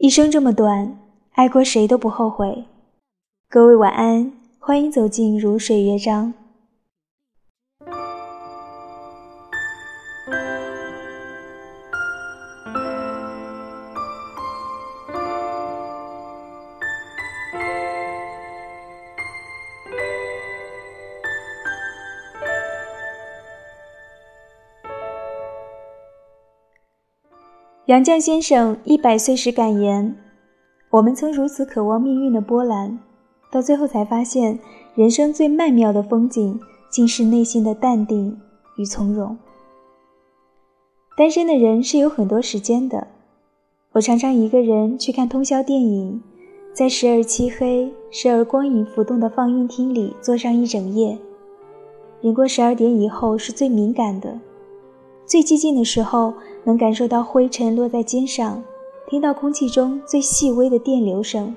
一生这么短，爱过谁都不后悔。各位晚安，欢迎走进如水乐章。杨绛先生一百岁时感言：“我们曾如此渴望命运的波澜，到最后才发现，人生最曼妙的风景，竟是内心的淡定与从容。”单身的人是有很多时间的，我常常一个人去看通宵电影，在时而漆黑、时而光影浮动的放映厅里坐上一整夜。人过十二点以后是最敏感的。最寂静的时候，能感受到灰尘落在肩上，听到空气中最细微的电流声。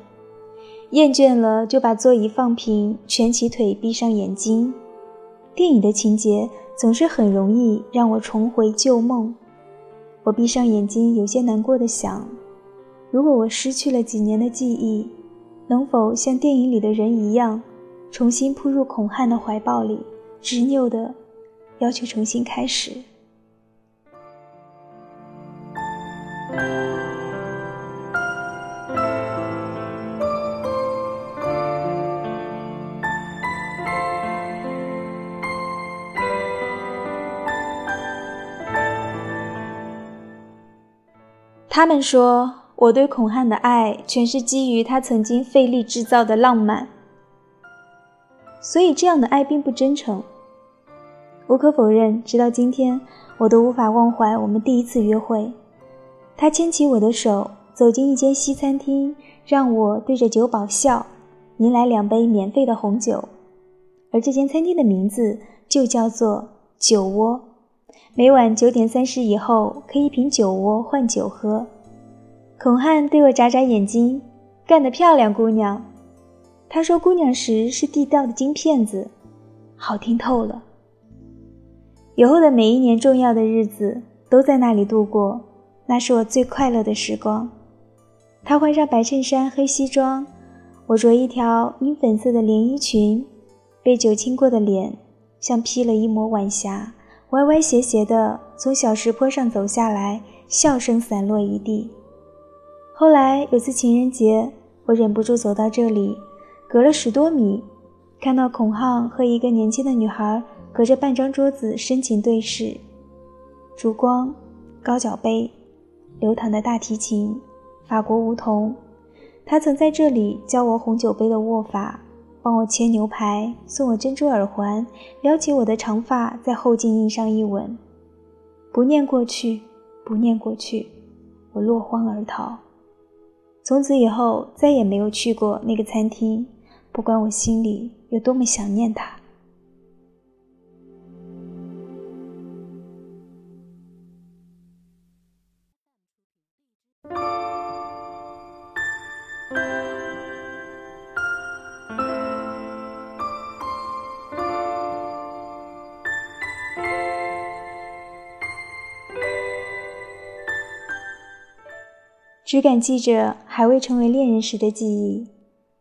厌倦了，就把座椅放平，蜷起腿，闭上眼睛。电影的情节总是很容易让我重回旧梦。我闭上眼睛，有些难过的想：如果我失去了几年的记忆，能否像电影里的人一样，重新扑入孔汉的怀抱里，执拗的要求重新开始？他们说，我对孔汉的爱全是基于他曾经费力制造的浪漫，所以这样的爱并不真诚。无可否认，直到今天，我都无法忘怀我们第一次约会。他牵起我的手，走进一间西餐厅，让我对着酒保笑，您来两杯免费的红酒。而这间餐厅的名字就叫做酒窝。每晚九点三十以后，可以凭酒窝换酒喝。孔汉对我眨眨眼睛，干得漂亮，姑娘。他说：“姑娘时是地道的金片子，好听透了。”以后的每一年重要的日子都在那里度过，那是我最快乐的时光。他换上白衬衫、黑西装，我着一条银粉色的连衣裙，被酒浸过的脸像披了一抹晚霞。歪歪斜斜地从小石坡上走下来，笑声散落一地。后来有次情人节，我忍不住走到这里，隔了十多米，看到孔浩和一个年轻的女孩隔着半张桌子深情对视。烛光、高脚杯、流淌的大提琴、法国梧桐，他曾在这里教我红酒杯的握法。帮我切牛排，送我珍珠耳环，撩起我的长发，在后颈印上一吻。不念过去，不念过去，我落荒而逃。从此以后，再也没有去过那个餐厅，不管我心里有多么想念他。只敢记着还未成为恋人时的记忆。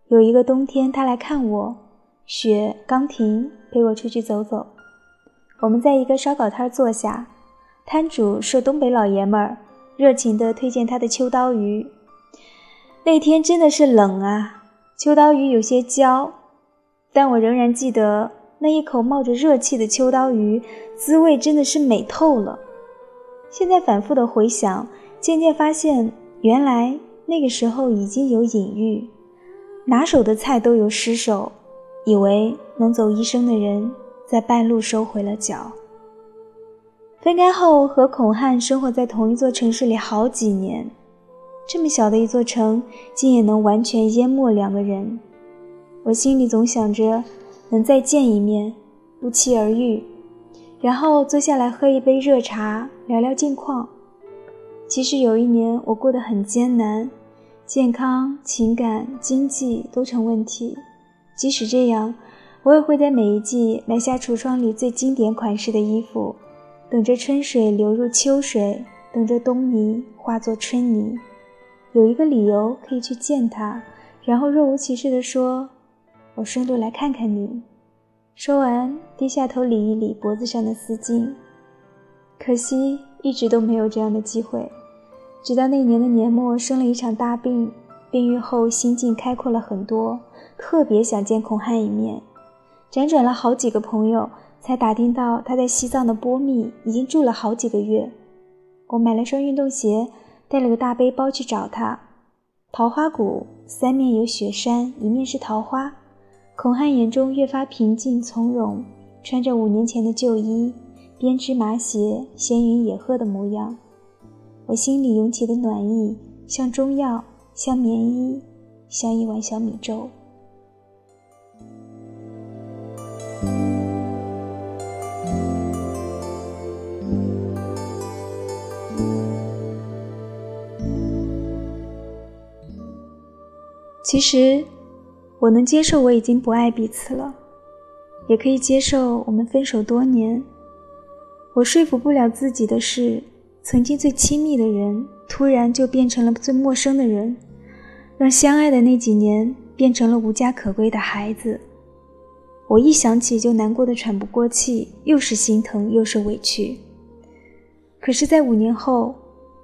有一个冬天，他来看我，雪刚停，陪我出去走走。我们在一个烧烤摊坐下，摊主是东北老爷们儿，热情地推荐他的秋刀鱼。那天真的是冷啊，秋刀鱼有些焦，但我仍然记得那一口冒着热气的秋刀鱼，滋味真的是美透了。现在反复的回想，渐渐发现。原来那个时候已经有隐喻，拿手的菜都有失手，以为能走一生的人，在半路收回了脚。分开后和孔汉生活在同一座城市里好几年，这么小的一座城，竟也能完全淹没两个人。我心里总想着能再见一面，不期而遇，然后坐下来喝一杯热茶，聊聊近况。其实有一年我过得很艰难，健康、情感、经济都成问题。即使这样，我也会在每一季买下橱窗里最经典款式的衣服，等着春水流入秋水，等着冬泥化作春泥。有一个理由可以去见他，然后若无其事地说：“我顺路来看看你。”说完，低下头理一理脖子上的丝巾。可惜，一直都没有这样的机会。直到那年的年末，生了一场大病，病愈后心境开阔了很多，特别想见孔汉一面。辗转了好几个朋友，才打听到他在西藏的波密已经住了好几个月。我买了双运动鞋，带了个大背包去找他。桃花谷三面有雪山，一面是桃花。孔汉眼中越发平静从容，穿着五年前的旧衣，编织麻鞋，闲云野鹤的模样。我心里涌起的暖意，像中药，像棉衣，像一碗小米粥。其实。我能接受我已经不爱彼此了，也可以接受我们分手多年。我说服不了自己的是，曾经最亲密的人突然就变成了最陌生的人，让相爱的那几年变成了无家可归的孩子。我一想起就难过的喘不过气，又是心疼又是委屈。可是，在五年后，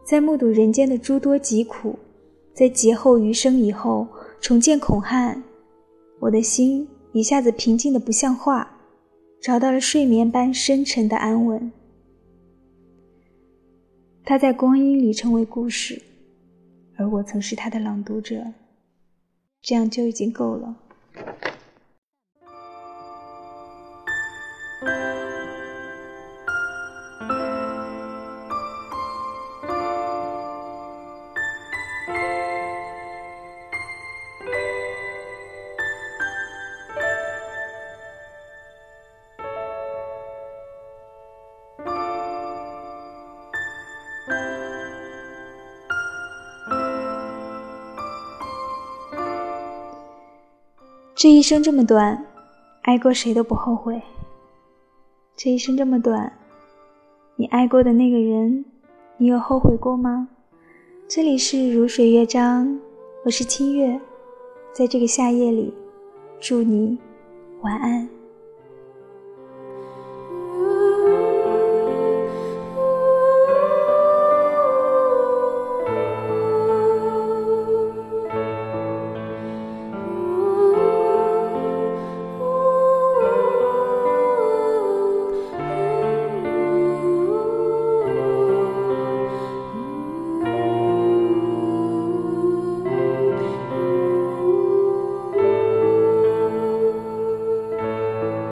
在目睹人间的诸多疾苦，在劫后余生以后，重见孔汉。我的心一下子平静的不像话，找到了睡眠般深沉的安稳。他在光阴里成为故事，而我曾是他的朗读者，这样就已经够了。这一生这么短，爱过谁都不后悔。这一生这么短，你爱过的那个人，你有后悔过吗？这里是如水乐章，我是清月，在这个夏夜里，祝你晚安。